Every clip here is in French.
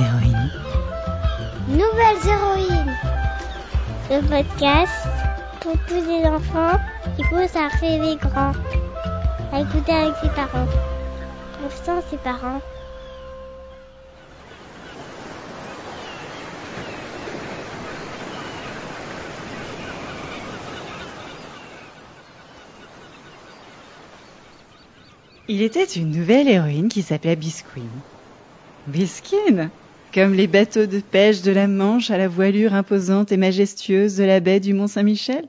héroïnes. Nouvelles héroïnes. Le podcast pour tous les enfants qui poussent à rêver grand. À écouter avec ses parents. Ou sans ses parents. Il était une nouvelle héroïne qui s'appelait Bisquine. Bisquine? Comme les bateaux de pêche de la Manche à la voilure imposante et majestueuse de la baie du Mont-Saint-Michel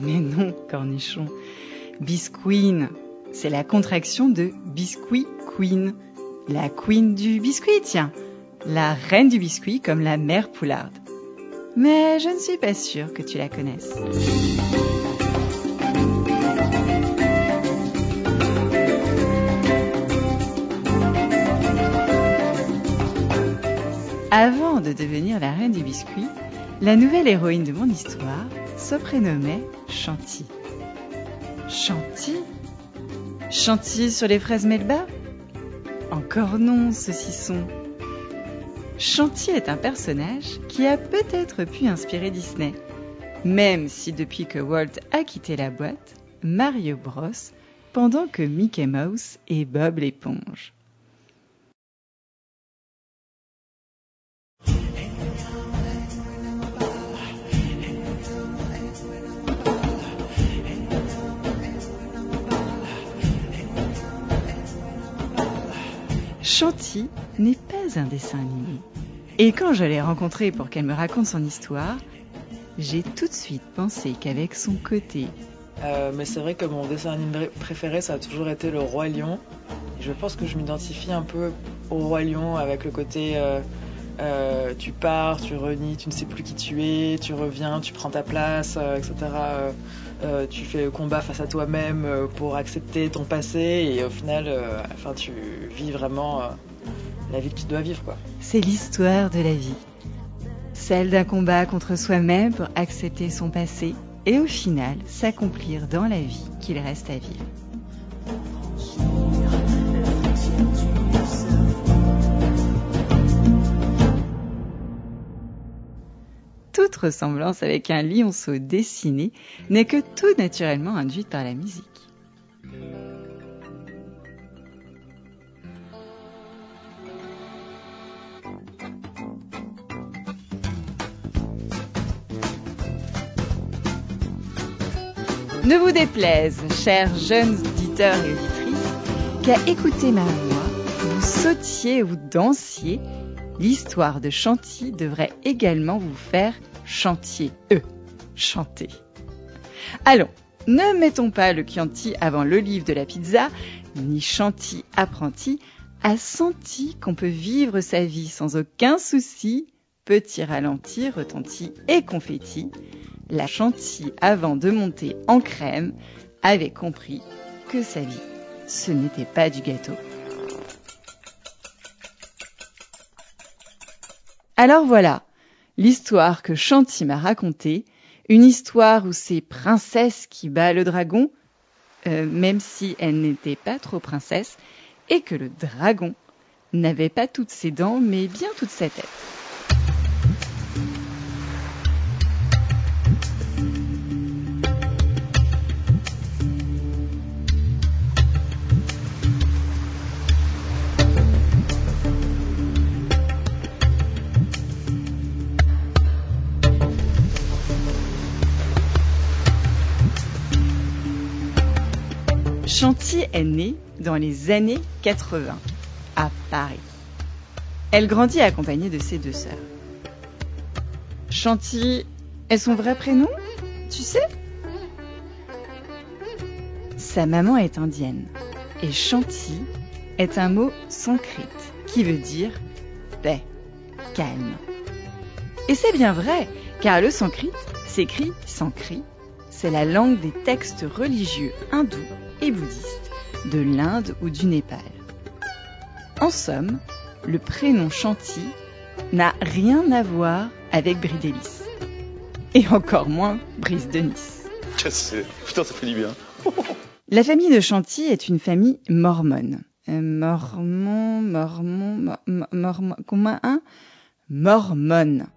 Mais non, cornichon. Bisquine, c'est la contraction de Biscuit Queen. La queen du biscuit, tiens. La reine du biscuit comme la mère Poularde mais je ne suis pas sûre que tu la connaisses. Avant de devenir la reine du biscuit, la nouvelle héroïne de mon histoire se prénommait Chanty. Chanty? Chanty sur les fraises Melba? Encore non, ceux-ci sont Chanty est un personnage qui a peut-être pu inspirer Disney, même si depuis que Walt a quitté la boîte, Mario Bros, pendant que Mickey Mouse et Bob l'éponge. Chanty n'est pas un dessin animé. Et quand je l'ai rencontrée pour qu'elle me raconte son histoire, j'ai tout de suite pensé qu'avec son côté... Euh, mais c'est vrai que mon dessin animé préféré, ça a toujours été le Roi Lion. Je pense que je m'identifie un peu au Roi Lion avec le côté euh, euh, tu pars, tu renies, tu ne sais plus qui tu es, tu reviens, tu prends ta place, etc. tu fais le combat face à toi-même pour accepter ton passé et au final, enfin, tu vis vraiment la vie que tu dois vivre. C'est l'histoire de la vie. Celle d'un combat contre soi-même pour accepter son passé et au final s'accomplir dans la vie qu'il reste à vivre. Ressemblance avec un lionceau dessiné n'est que tout naturellement induite par la musique. Ne vous déplaise, chers jeunes auditeurs et auditrices, qu'à écouter ma voix, vous sautiez ou dansiez, l'histoire de Chanty devrait également vous faire chantier, eux, chanter. Allons, ne mettons pas le Chianti avant l'olive de la pizza, ni Chanty apprenti a senti qu'on peut vivre sa vie sans aucun souci, petit ralenti, retentit et confetti, la chantilly, avant de monter en crème, avait compris que sa vie, ce n'était pas du gâteau. Alors voilà, l'histoire que Chanty m'a racontée, une histoire où c'est princesse qui bat le dragon, euh, même si elle n'était pas trop princesse, et que le dragon n'avait pas toutes ses dents, mais bien toute sa tête. Chanty est née dans les années 80 à Paris. Elle grandit accompagnée de ses deux sœurs. Chanty est son vrai prénom, tu sais? Sa maman est indienne et Chanty est un mot sanskrit qui veut dire paix, calme. Et c'est bien vrai, car le sanskrit s'écrit sankrit, c'est la langue des textes religieux hindous et bouddhistes de l'Inde ou du Népal. En somme, le prénom Chanty n'a rien à voir avec Bridélis. Et encore moins Brise de Nice. Putain, ça fait du bien. La famille de Chanty est une famille mormone. Euh, mormon, mormon, mormon, comment un Mormone.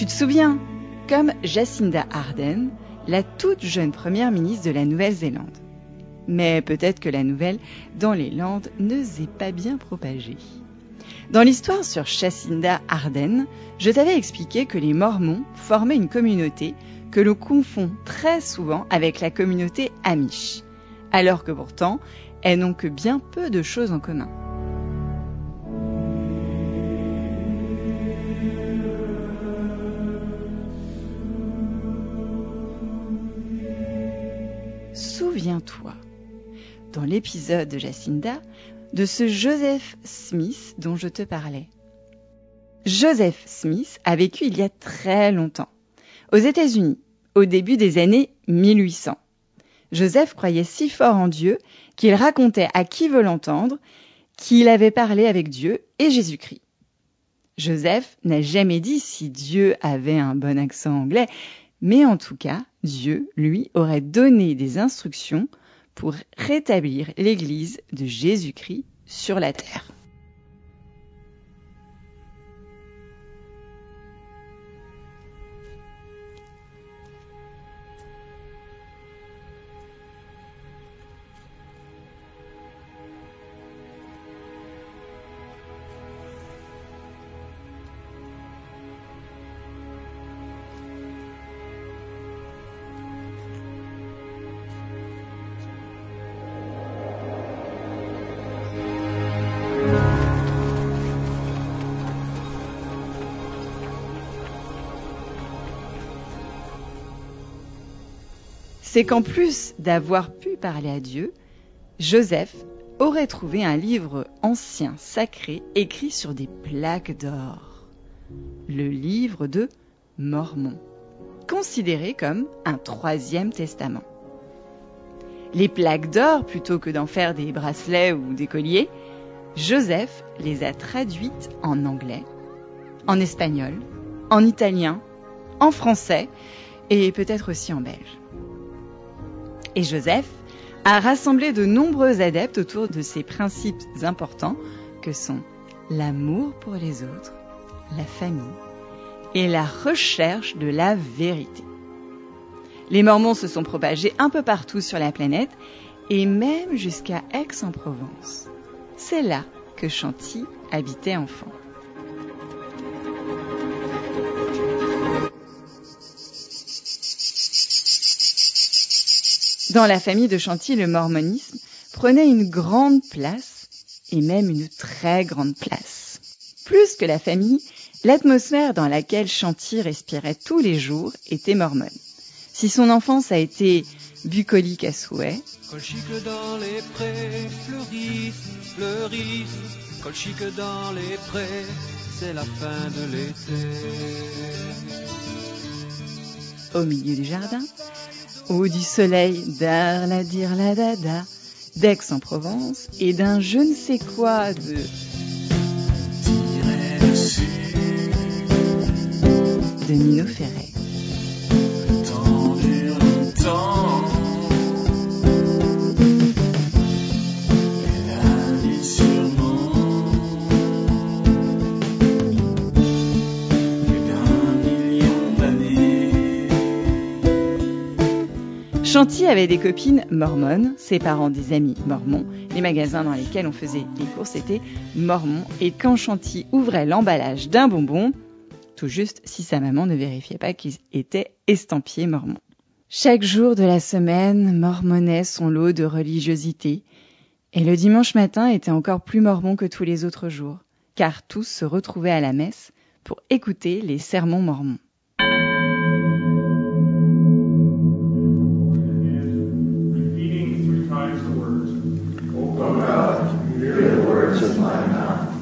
Tu te souviens Comme Jacinda Ardern, la toute jeune première ministre de la Nouvelle-Zélande. Mais peut-être que la nouvelle dans les Landes ne s'est pas bien propagée. Dans l'histoire sur Jacinda Ardern, je t'avais expliqué que les Mormons formaient une communauté que l'on confond très souvent avec la communauté Amish, alors que pourtant, elles n'ont que bien peu de choses en commun. Souviens-toi, dans l'épisode de Jacinda, de ce Joseph Smith dont je te parlais. Joseph Smith a vécu il y a très longtemps, aux États-Unis, au début des années 1800. Joseph croyait si fort en Dieu qu'il racontait à qui veut l'entendre qu'il avait parlé avec Dieu et Jésus-Christ. Joseph n'a jamais dit si Dieu avait un bon accent anglais, mais en tout cas, Dieu, lui, aurait donné des instructions pour rétablir l'Église de Jésus-Christ sur la terre. C'est qu'en plus d'avoir pu parler à Dieu, Joseph aurait trouvé un livre ancien sacré écrit sur des plaques d'or. Le livre de Mormon, considéré comme un troisième testament. Les plaques d'or, plutôt que d'en faire des bracelets ou des colliers, Joseph les a traduites en anglais, en espagnol, en italien, en français et peut-être aussi en belge. Et Joseph a rassemblé de nombreux adeptes autour de ces principes importants que sont l'amour pour les autres, la famille et la recherche de la vérité. Les Mormons se sont propagés un peu partout sur la planète et même jusqu'à Aix-en-Provence. C'est là que Chanty habitait enfant. Dans la famille de Chanty, le mormonisme prenait une grande place, et même une très grande place. Plus que la famille, l'atmosphère dans laquelle Chanty respirait tous les jours était mormone. Si son enfance a été bucolique à souhait, Colchique dans les prés, fleurissent, fleurissent, colchique dans les prés, c'est la fin de l'été. au milieu du jardin, au du soleil d'Arla dire la dada, d'Aix-en-Provence et d'un je ne sais quoi de de Nino Ferret. Chanty avait des copines mormones, ses parents des amis mormons. Les magasins dans lesquels on faisait les courses étaient mormons. Et quand Chanty ouvrait l'emballage d'un bonbon, tout juste si sa maman ne vérifiait pas qu'ils étaient estampillés mormons. Chaque jour de la semaine mormonnait son lot de religiosité. Et le dimanche matin était encore plus mormon que tous les autres jours, car tous se retrouvaient à la messe pour écouter les sermons mormons. Repeating three times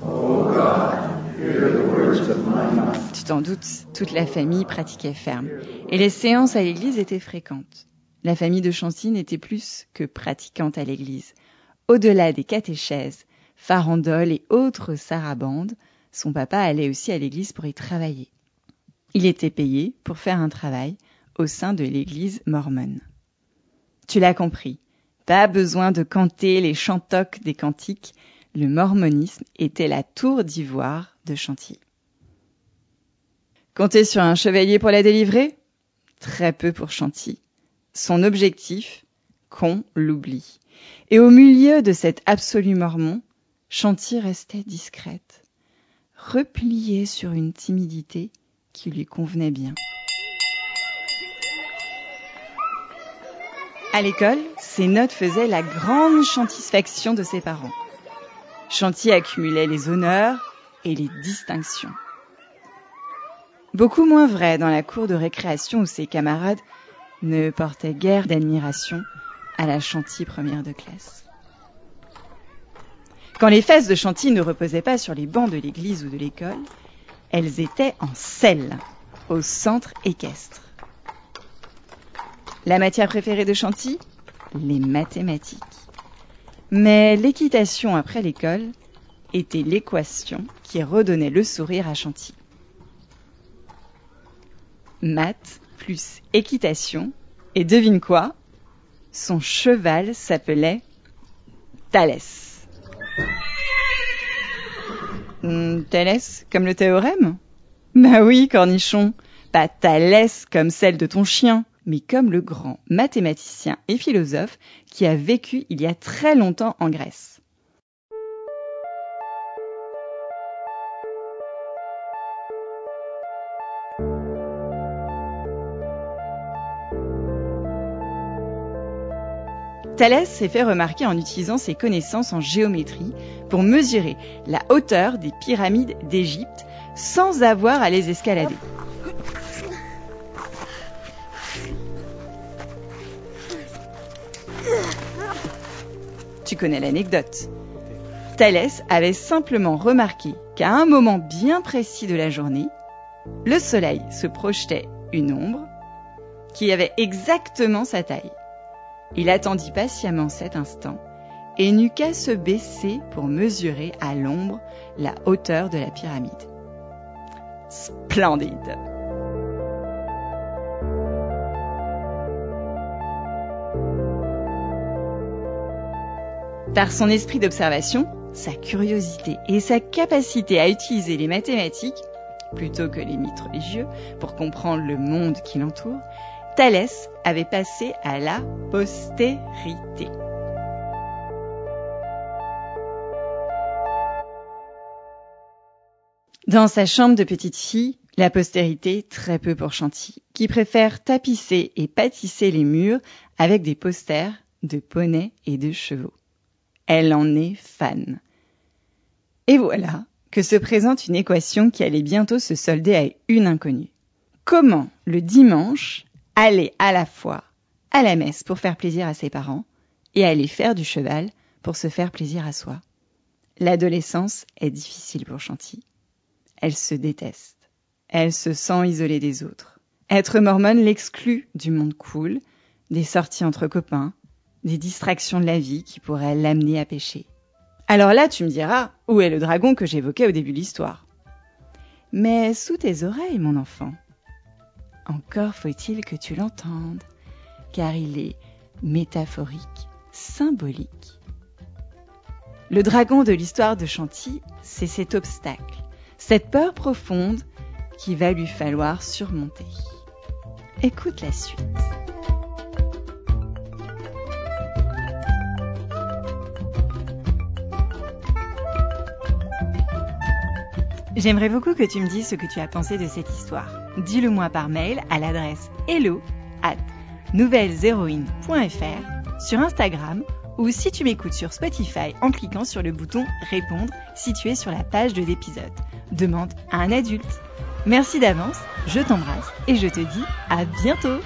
the words, O God, hear the words Tu t'en doutes, toute la famille pratiquait ferme. Et les séances à l'église étaient fréquentes. La famille de Chanty n'était plus que pratiquante à l'église. Au-delà des catéchèses, farandoles et autres sarabandes, son papa allait aussi à l'église pour y travailler. Il était payé pour faire un travail au sein de l'église mormone. Tu l'as compris, pas besoin de canter les chantocs des cantiques, le mormonisme était la tour d'ivoire de Chantilly. Compter sur un chevalier pour la délivrer? Très peu pour Chantilly. Son objectif? Qu'on l'oublie. Et au milieu de cet absolu mormon, Chantilly restait discrète, repliée sur une timidité qui lui convenait bien. À l'école, ses notes faisaient la grande chantisfaction de ses parents. Chantilly accumulait les honneurs et les distinctions. Beaucoup moins vrai dans la cour de récréation où ses camarades ne portaient guère d'admiration à la Chantilly première de classe. Quand les fesses de Chantilly ne reposaient pas sur les bancs de l'église ou de l'école, elles étaient en selle, au centre équestre. La matière préférée de Chantilly Les mathématiques. Mais l'équitation après l'école était l'équation qui redonnait le sourire à Chantilly. Maths plus équitation, et devine quoi? Son cheval s'appelait Thalès. Hmm, Thalès comme le théorème? Bah oui, cornichon. Pas Thalès comme celle de ton chien mais comme le grand mathématicien et philosophe qui a vécu il y a très longtemps en Grèce. Thalès s'est fait remarquer en utilisant ses connaissances en géométrie pour mesurer la hauteur des pyramides d'Égypte sans avoir à les escalader. Tu connais l'anecdote. Thalès avait simplement remarqué qu'à un moment bien précis de la journée, le soleil se projetait une ombre qui avait exactement sa taille. Il attendit patiemment cet instant et n'eut qu'à se baisser pour mesurer à l'ombre la hauteur de la pyramide. Splendide. Par son esprit d'observation, sa curiosité et sa capacité à utiliser les mathématiques, plutôt que les mythes religieux, pour comprendre le monde qui l'entoure, Thalès avait passé à la postérité. Dans sa chambre de petite fille, la postérité, très peu pour Chantilly, qui préfère tapisser et pâtisser les murs avec des posters de poneys et de chevaux. Elle en est fan. Et voilà que se présente une équation qui allait bientôt se solder à une inconnue. Comment le dimanche aller à la fois à la messe pour faire plaisir à ses parents et aller faire du cheval pour se faire plaisir à soi? L'adolescence est difficile pour Chantilly. Elle se déteste. Elle se sent isolée des autres. Être mormone l'exclut du monde cool, des sorties entre copains, des distractions de la vie qui pourraient l'amener à pécher. Alors là, tu me diras, où est le dragon que j'évoquais au début de l'histoire? Mais sous tes oreilles, mon enfant. Encore faut-il que tu l'entendes, car il est métaphorique, symbolique. Le dragon de l'histoire de Chantilly, c'est cet obstacle, cette peur profonde qu'il va lui falloir surmonter. Écoute la suite. J'aimerais beaucoup que tu me dises ce que tu as pensé de cette histoire. Dis-le moi par mail à l'adresse hello at sur Instagram ou si tu m'écoutes sur Spotify en cliquant sur le bouton répondre situé sur la page de l'épisode. Demande à un adulte. Merci d'avance, je t'embrasse et je te dis à bientôt